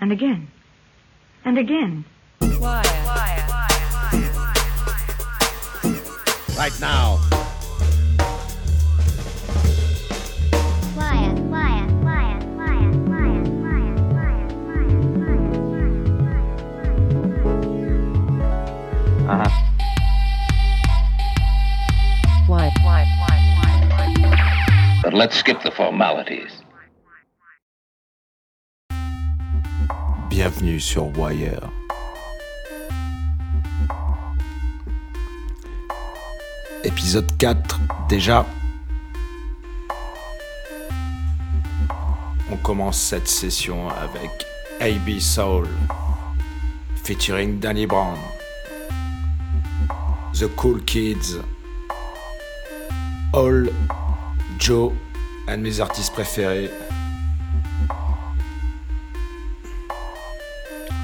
and again, and again. Right now. Uh huh. But let's skip the formalities. Bienvenue sur Wire. Épisode 4 déjà. On commence cette session avec AB Soul featuring Danny Brown. The Cool Kids. All, Joe, un de mes artistes préférés.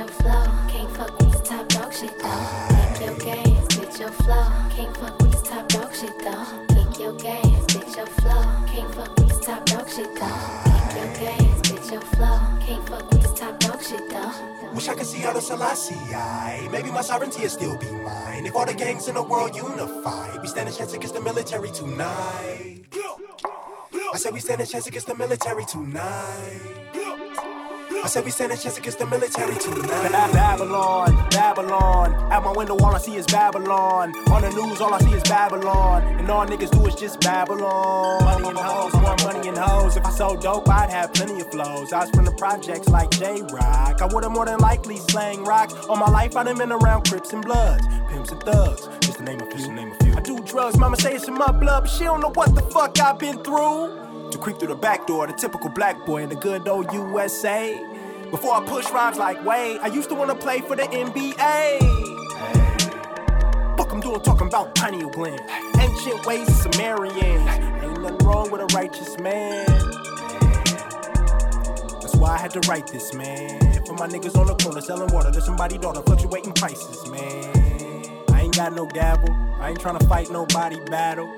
your flow. Can't fuck with this top dog shit though. Kick your games, bitch your flow. Can't fuck with this top dog shit though. Kick your games, bitch your flow. Can't fuck with this top dog shit though. Kick your games, bitch your flow. Can't fuck with this top dog shit though. Wish I could see other Selassie. I Maybe my sovereignty will still be mine. If all the gangs in the world unify, we stand a chance against the military tonight. I said we stand a chance against the military tonight. I said we stand a chance against the military tonight. Babylon, Babylon. At my window, all I see is Babylon. On the news, all I see is Babylon. And all niggas do is just Babylon. Money and hoes, more money and hoes. If I sold dope, I'd have plenty of flows. I was from the projects like Jay Rock. I would've more than likely slang rock. All my life, I done been around Crips and Bloods, Pimps and Thugs. Just to name a few. Name a few. I do drugs, mama say it's in my blood, but she don't know what the fuck I've been through. To creep through the back door, the typical black boy in the good old USA. Before I push rhymes like Wade, I used to wanna play for the NBA. Fuck I'm doing talking about pineal gland. Ancient ways of Sumerians. Ain't nothing wrong with a righteous man. That's why I had to write this, man. For my niggas on the corner selling water to somebody daughter, fluctuating prices, man. I ain't got no gavel. I ain't trying to fight nobody battle.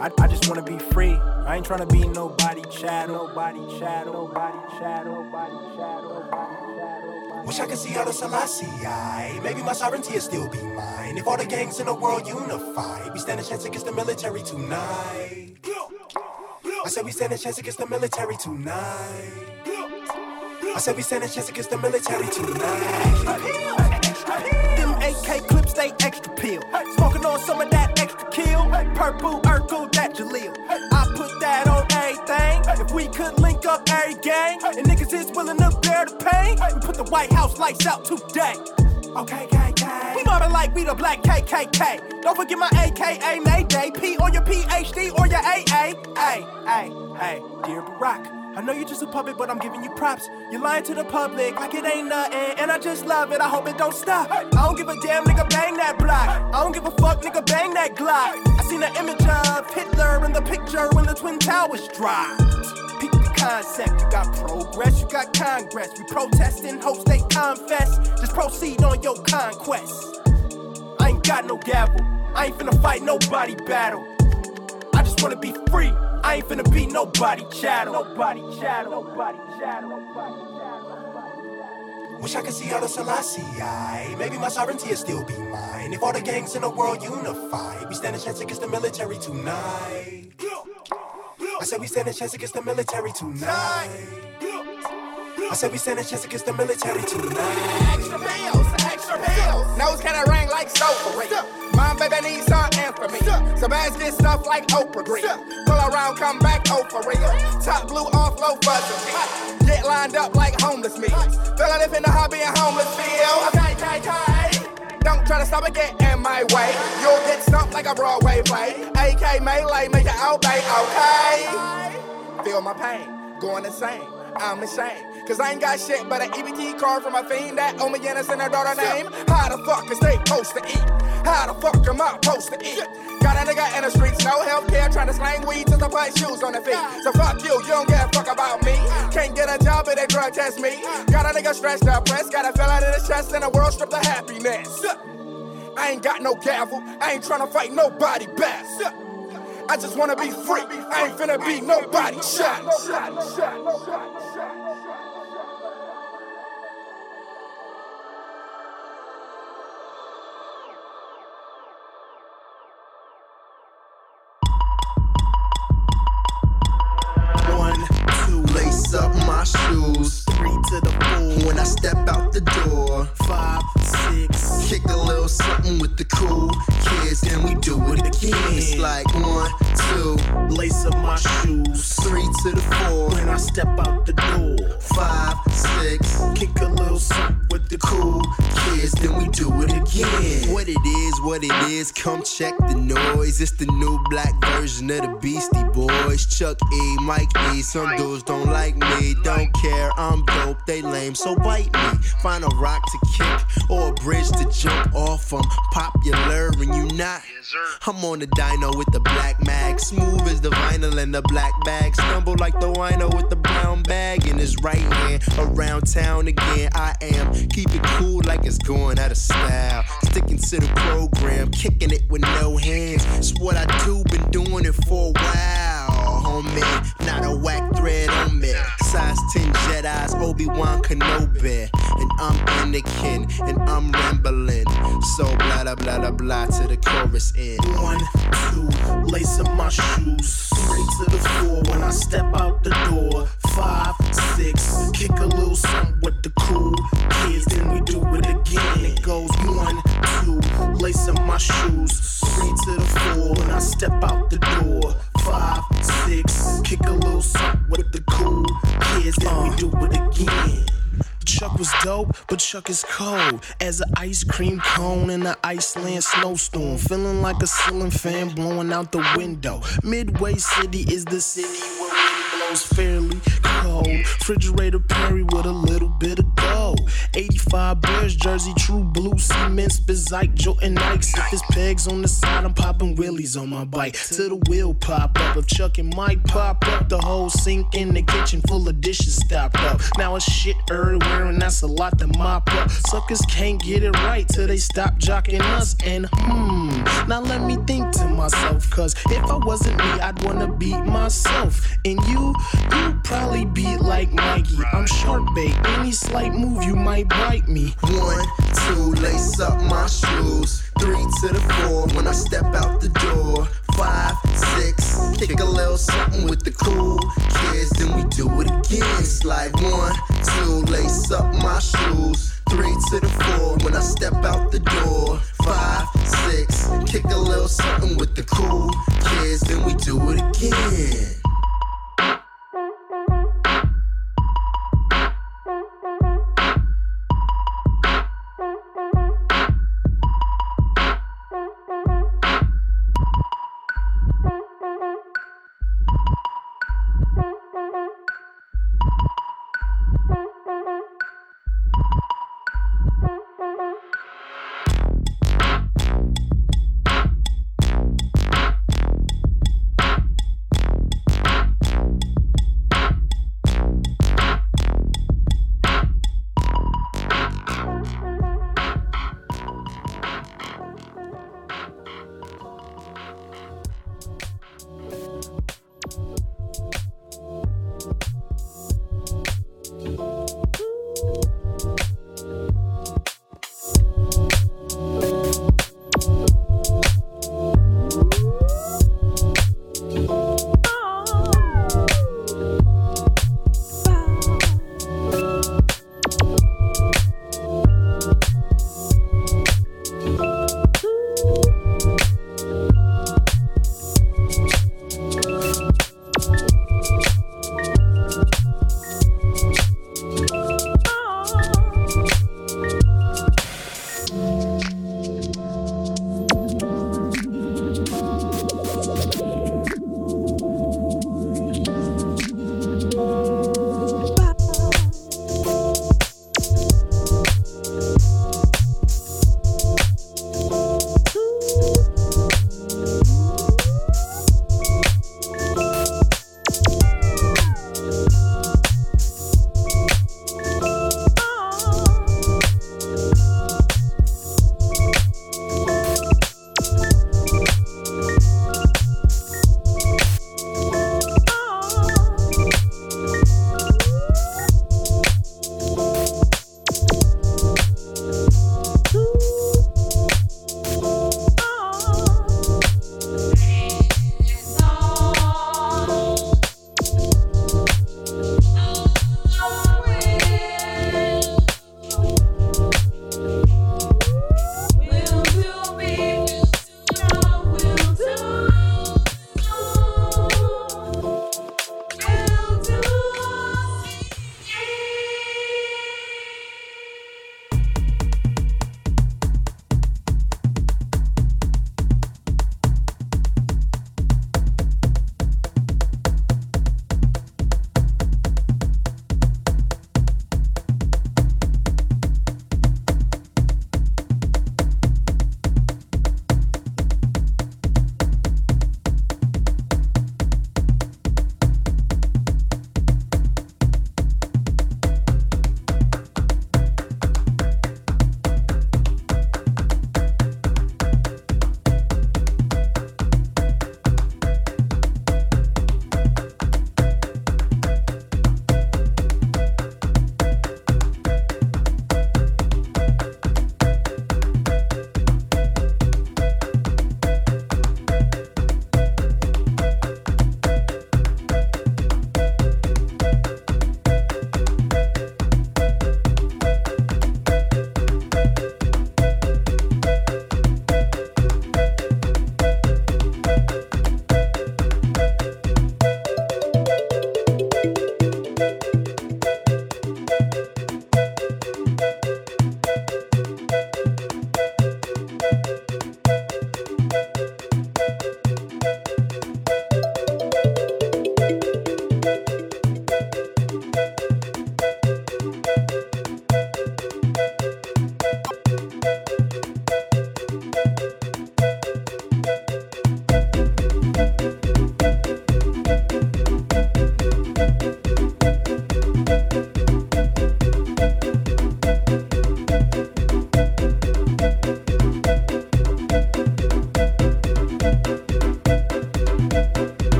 I, I just wanna be free. I ain't trying to be nobody chat, nobody chat, nobody chat, nobody chat, nobody chat. Wish I could see other Selassie. aye. Maybe my sovereignty will still be mine. If all the gangs in the world unify, we stand a chance against the military tonight. I said we stand a chance against the military tonight. I said we stand a chance against the military tonight. AK clips, they extra peel. Smoking on some of that extra kill. Purple Urkel, that Jaleel. I put that on everything. If we could link up every gang, and niggas is willing to bear the pain, we put the White House lights out today. Okay, KK. We mobbing like we the black KKK. Don't forget my AKA Mayday. P or your PhD or your AA. Hey, hey, hey, dear Barack. I know you're just a puppet, but I'm giving you props. You're lying to the public like it ain't nothing, and I just love it. I hope it don't stop. I don't give a damn, nigga, bang that block. I don't give a fuck, nigga, bang that Glock. I seen an image of Hitler in the picture when the Twin Towers dropped. Peep the concept, you got progress, you got Congress. We protesting, hopes they confess. Just proceed on your conquest. I ain't got no gavel, I ain't finna fight nobody battle. I just wanna be free. I ain't finna be nobody chattel. Nobody chattel. Nobody chattel. Nobody. Wish I could see other Selassie. aye. Maybe my sovereignty will still be mine. If all the gangs in the world unify, we stand a chance against the military tonight. I said we stand a chance against the military tonight. I said we stand a chance against the military tonight. Extra bills, extra bills. Nose kinda ring like real. Mom, baby, need some for me. So bags get stuff like Oprah Green. Pull around, come back, oh, for real. Top blue off, low fuzz. Get lined up like homeless me. Feel like if in the hobby and homeless feel. Okay, okay, okay. Don't try to stop it, get in my way. You'll get stumped like a Broadway play. AK melee, make it obey, okay? Feel my pain, going insane. I'm insane. Cause I ain't got shit but an EBT card from a fiend that owe me innocent her daughter name. How the fuck is they supposed to eat? How the fuck am I supposed to eat? Got a nigga in the streets, no health care, trying to slang weed till I put shoes on the feet. So fuck you, you don't give a fuck about me. Can't get a job if they drug test me. Got a nigga stressed up, press, got a fell out of his chest, and the world stripped of happiness. I ain't got no gavel, I ain't tryna fight nobody back. I just wanna be free, I ain't finna be nobody shot. Step out the door. Five. Kick a little something with the cool kids, then we do it again. It's like one, two, lace up my shoes. Three to the four. When I step out the door. Five, six. Kick a little something with the cool kids, then we do it again. What it is, what it is, come check the noise. It's the new black version of the Beastie Boys. Chuck E, Mike E. Some dudes don't like me, don't care. I'm dope, they lame, so bite me. Find a rock to kick or a bridge to jump off. I'm popular and you not. I'm on the dyno with the black mag, smooth as the vinyl and the black bag. Stumble like the wino with the brown bag in his right hand. Around town again, I am. Keep it cool like it's going out of style. Sticking to the program, kicking it with no hands. It's what I do, been doing it for a while, homie. Not a whack thread on me. Size 10 Jedi's, Obi-Wan Kenobi. And I'm Anakin, and I'm rambling. So blah blah blah blah blah to the chorus end. One, two, lace up my shoes. Three to the four when I step out the door. Five, six, kick a little something with the cool kids. Then we do it again. It goes one, two, lace up my shoes. Three to the four when I step out the door. Five, six, kick a little something with the cool kids. Then we do it again. Chuck was dope, but Chuck is cold as an ice cream cone in an Iceland snowstorm. Feeling like a ceiling fan blowing out the window. Midway City is the city where wind blows fairly cold. Refrigerator Perry with a little bit of gold. 85 Bears jersey, true blue cement, Spizike, Jordan Nikes. If it's pegs on the side, I'm popping wheelies on my bike. Till the wheel pop up. If Chuck and Mike pop up, the whole sink in the kitchen full of dishes stopped up. Now it's shit everywhere, and that's a lot to mop up. Suckers can't get it right till they stop jocking us. And hmm, now let me think to myself, cause if I wasn't me, I'd wanna beat myself. And you, you probably be like Mikey. I'm sharp bait. Any slight move, you might bite me. One, two, lace up my shoes. Three to the four when I step out the door. Five, six, kick a little something with the cool kids. Then we do it again. It's like one, two, lace up my shoes. Three to the four when I step out the door. Five, six, kick a little something with the cool kids. Then we do it again.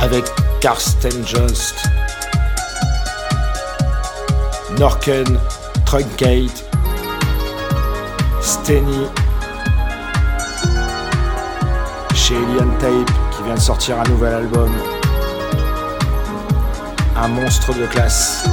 Avec Karsten Jost, Norken, Truncate, Steny, chez Alien Tape qui vient de sortir un nouvel album. Un monstre de classe.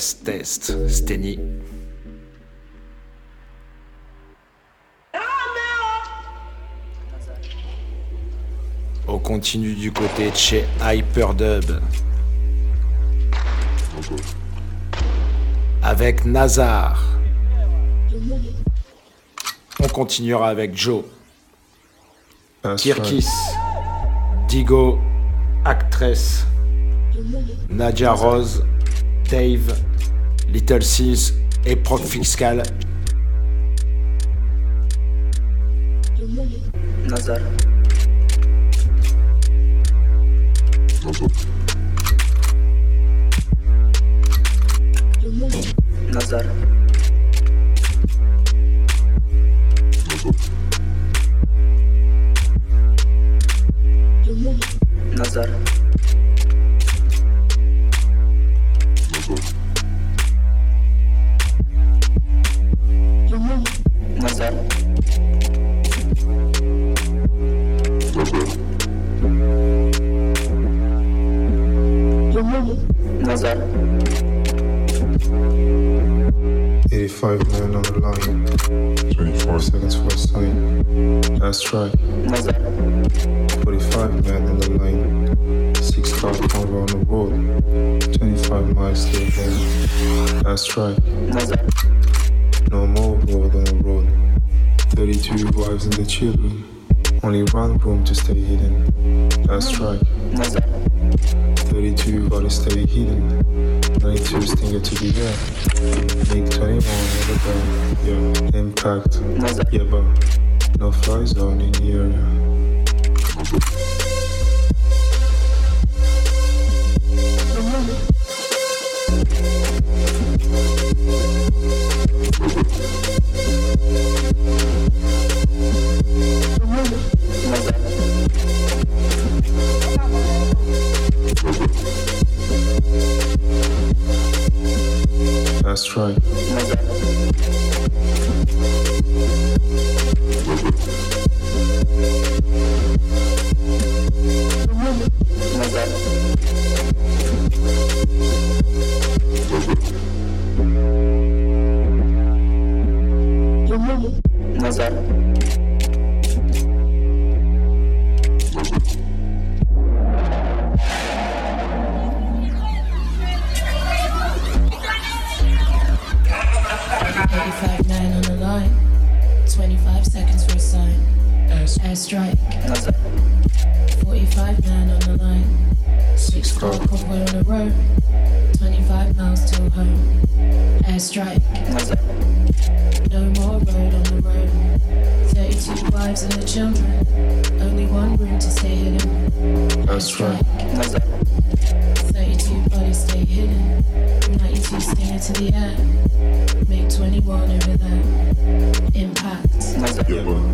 Test, test, Steny. On continue du côté de chez Hyperdub. Avec Nazar. On continuera avec Joe. Kirkis. Digo. Actress. Nadia Rose. Dave. Little Seals et Proc Fiscal. Nazar. Biggie, yeah. Big 21, yeah, but, yeah. Impact, yeah, but no fly zone in the area. That's right. Nazar. children, only one room to stay hidden. That's right. 32 bodies stay hidden. 92 stay the air. Make 21 over there. Impact. That's a.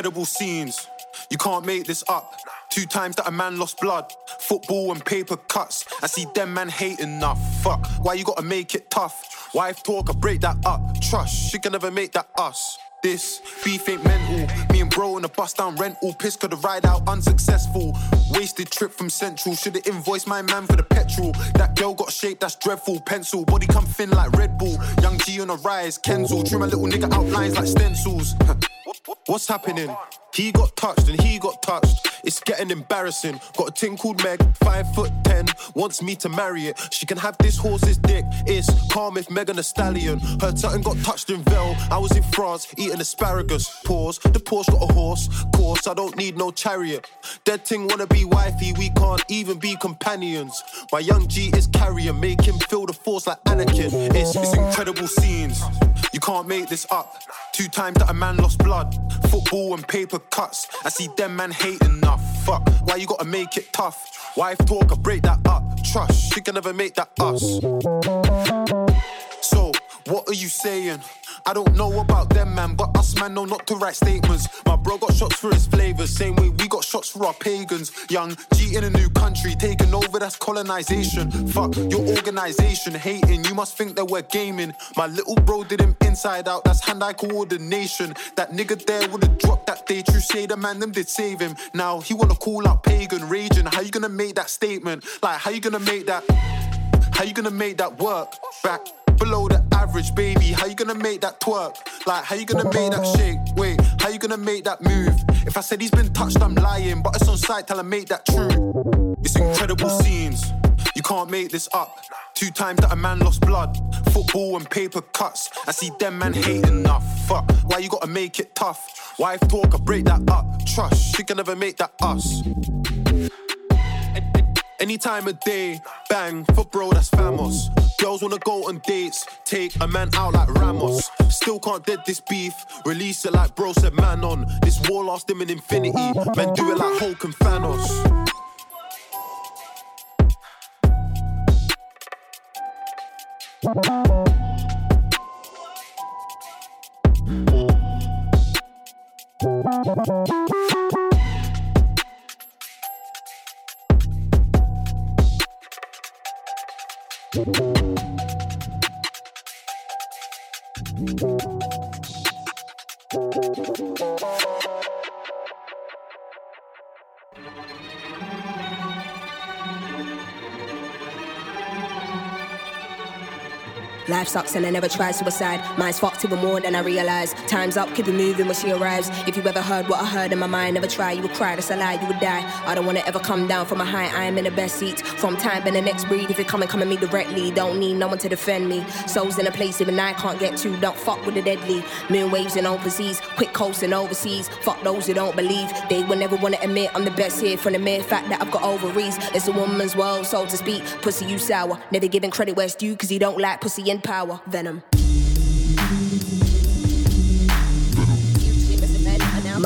incredible scenes. You can't make this up. Two times that a man lost blood. Football and paper cuts. I see them man hating enough. Fuck, why you gotta make it tough? Wife talk, I break that up. Trust, she can never make that us. This beef ain't mental. Me and bro in a bus down rental. Piss could have ride out unsuccessful. Wasted trip from Central. Should've invoiced my man for the petrol. That girl got shape that's dreadful. Pencil, body come thin like Red Bull. Young G on a rise, Kenzel. Trim a little nigga outlines like stencils. What's happening? He got touched and he got touched. It's getting embarrassing. Got a ting called Meg, five foot ten, wants me to marry it. She can have this horse's dick. It's calm if Megan a stallion. Her tutton got touched in Vel. I was in France eating asparagus. Pause. The Porsche got a horse. Course, I don't need no chariot. Dead ting wanna be wifey. We can't even be companions. My young G is carrier. Make him feel the force like Anakin. It's, it's incredible scenes. You can't make this up. Two times that a man lost blood. Football and paper cuts. I see them man hate enough. Fuck, why you gotta make it tough? Wife talk, I break that up. Trust, she can never make that us. So, what are you saying? I don't know about them, man, but us, man, know not to write statements. My bro got shots for his flavors, same way we got shots for our pagans. Young G in a new country, taking over, that's colonization. Fuck your organization, hating, you must think that we're gaming. My little bro did him inside out, that's hand eye coordination. That nigga there would've dropped that day, true say the man, them did save him. Now he wanna call out pagan, raging. How you gonna make that statement? Like, how you gonna make that? How you gonna make that work? Back below the average, baby. How you gonna make that twerk? Like, how you gonna make that shake? Wait, how you gonna make that move? If I said he's been touched, I'm lying. But it's on sight tell him make that true. It's incredible scenes. You can't make this up. Two times that a man lost blood. Football and paper cuts. I see them man hate enough. Fuck, why you gotta make it tough? Wife talk, I break that up. Trust, she can never make that us. Any time of day, bang, for bro, that's famos. Girls wanna go on dates, take a man out like Ramos. Still can't dead this beef, release it like bro said man on. This war lost him in infinity, man do it like Hulk and Thanos. Life sucks and I never tried suicide. Mine's fucked even more than I realize. Time's up, keep it moving when she arrives. If you ever heard what I heard in my mind, never try, you would cry, that's a lie, you would die. I don't wanna ever come down from a high, I am in the best seat. From time and the next breed, if you come and come at me directly, don't need no one to defend me. Souls in a place even I can't get to, don't fuck with the deadly. Moon waves and overseas, quick coasting overseas. Fuck those who don't believe, they will never wanna admit I'm the best here from the mere fact that I've got ovaries. It's a woman's world, so to speak. Pussy, you sour. Never giving credit where it's due, cause you don't like pussy in power. Venom.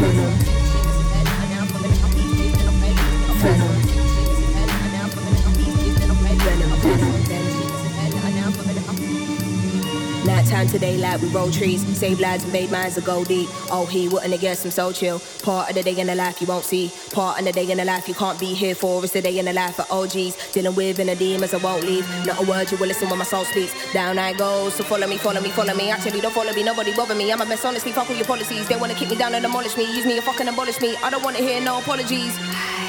Night time to daylight, we roll trees, save lives and made minds to go deep. Oh, he wouldn't have guessed I'm so chill. Part of the day in the life you won't see. Part of the day in the life you can't be here for. It's the day in the life of OGs. Dealing with inner demons I won't leave. Not a word you will listen when my soul speaks. Down I go, so follow me, follow me, follow me. Actually, don't follow me, nobody bother me. I'm a mess, honestly, fuck all your policies. They wanna kick me down and demolish me. Use me and fucking abolish me. I don't wanna hear no apologies.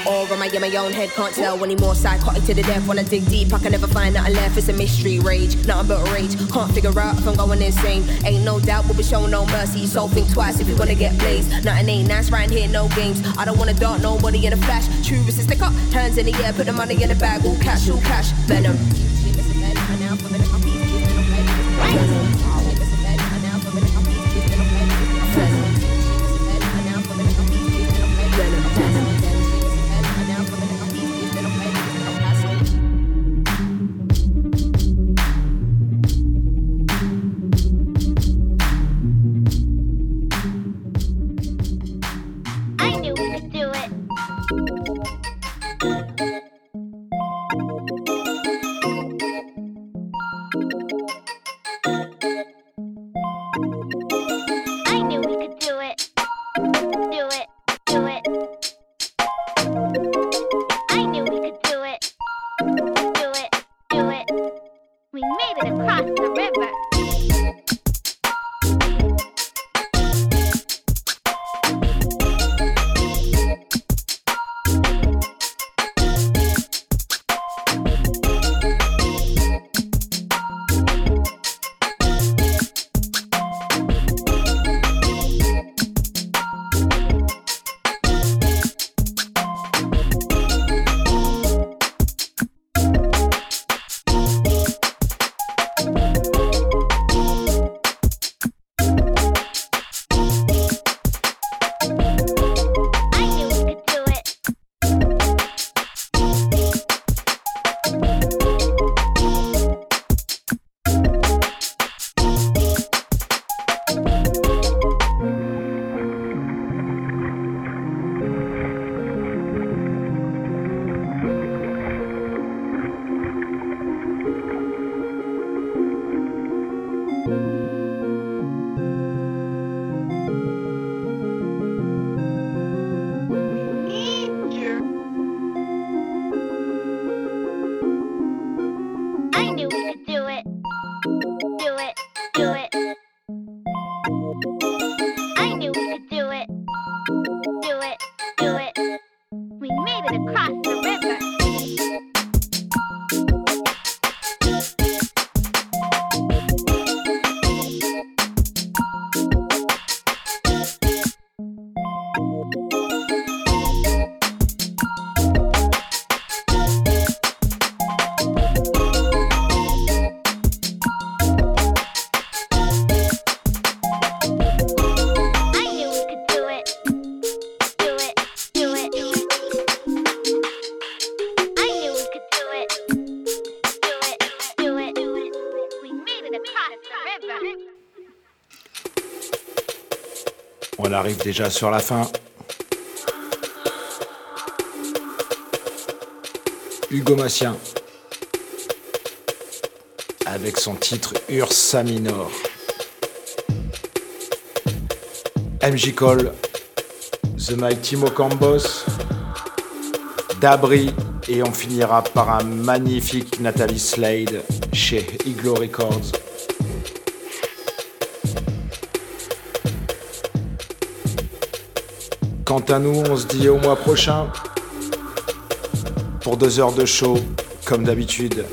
Or am I in my own head? Can't tell anymore. Psychotic to the death. When I dig deep, I can never find nothing left. It's a mystery rage, nothing but rage. Can't figure out if I'm going insane. Ain't no doubt we'll be showing no mercy. So think twice if you wanna get blazed. Nothing ain't nice right here, no games. I don't wanna dart nobody in a flash. True is stick up, hands in the air, put the money in the bag. All cash, all cash, venom. Arrive déjà sur la fin. Hugo Massien. Avec son titre Ursa Minor. MJ Cole. The Mighty Mocambos. Dabri. Et on finira par un magnifique Nathalie Slade chez Iglo Records. Quant à nous, on se dit au mois prochain pour deux heures de show, comme d'habitude.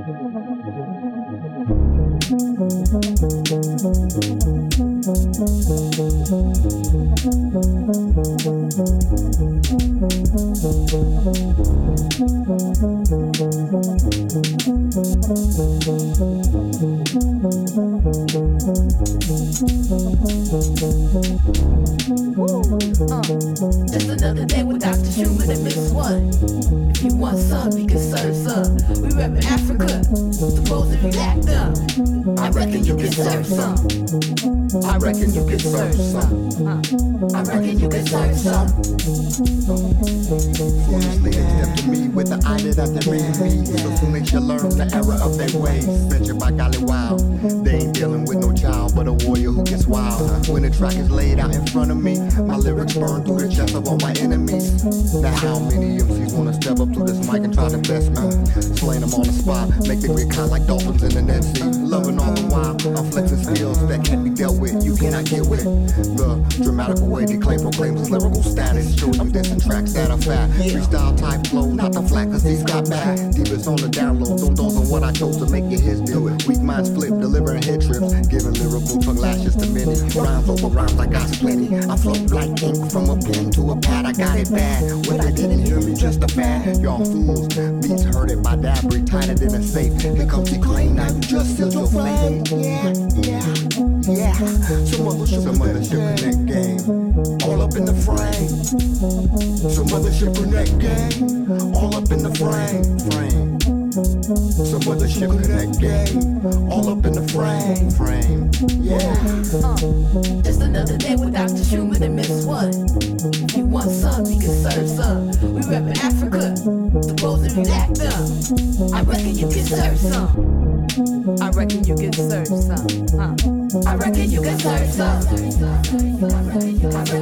ハハハハ! To best me? Slaying them on the spot, make them get kind like dolphins in the Sea. Get with the dramatical way they claim proclaims his lyrical status. Show this in tracks that are fat. Freestyle type flow, not the flat, cause these got back. Deepest on the download, don't those on what I chose to make it his deal. Weak minds flip, delivering head trips, giving lyrical tongue lashes to many. Rhymes over rhymes, I got plenty. I float like ink from a pen to a pad, I got it bad. When they didn't hear me, just a fad. Y'all fools, beats heard it by Dabrye, tighter than a safe. Here comes the claim, now you just sealed your flame. Yeah, yeah, yeah. Some other shit connect game. All up in the frame. Some other shit connect game. All up in the frame. Frame. Some other shit that game. All up in the frame. Frame. Yeah. Just another day with Dr. Schumann and Miss One. If you want some, we can serve some. We reppin' Africa, if you act up. I reckon you can serve some. I reckon you can serve some, reckon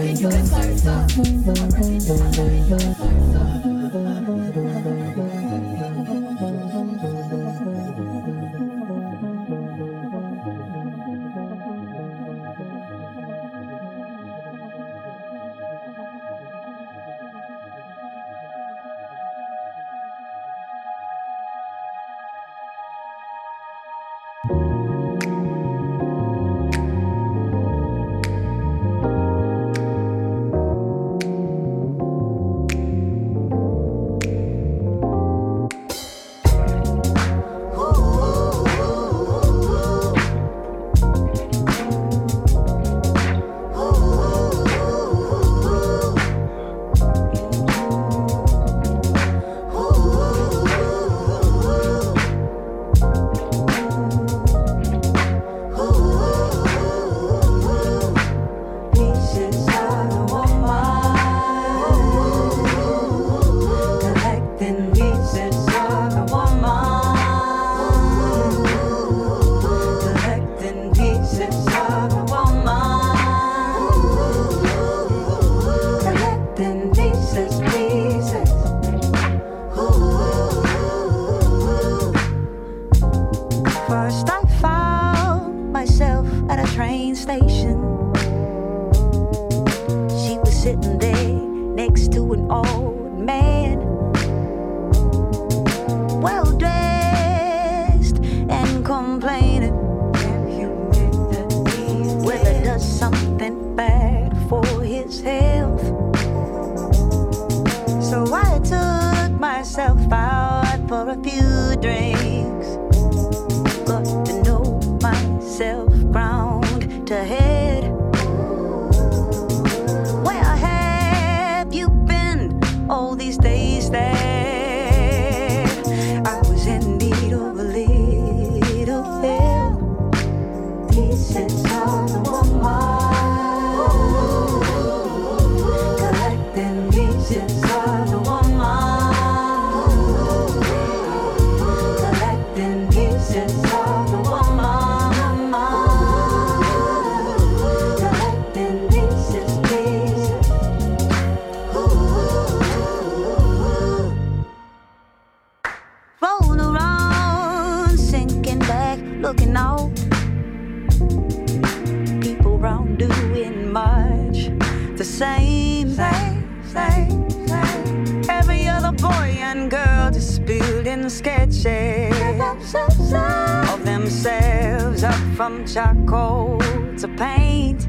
from charcoal to paint.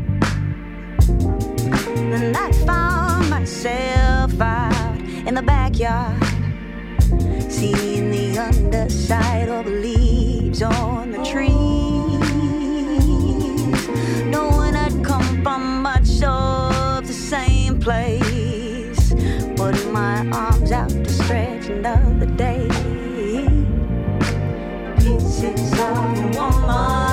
and I found myself out in the backyard, seeing the underside of leaves on the trees. Knowing I'd come from much of the same place, putting my arms out to stretch another day pieces of a woman.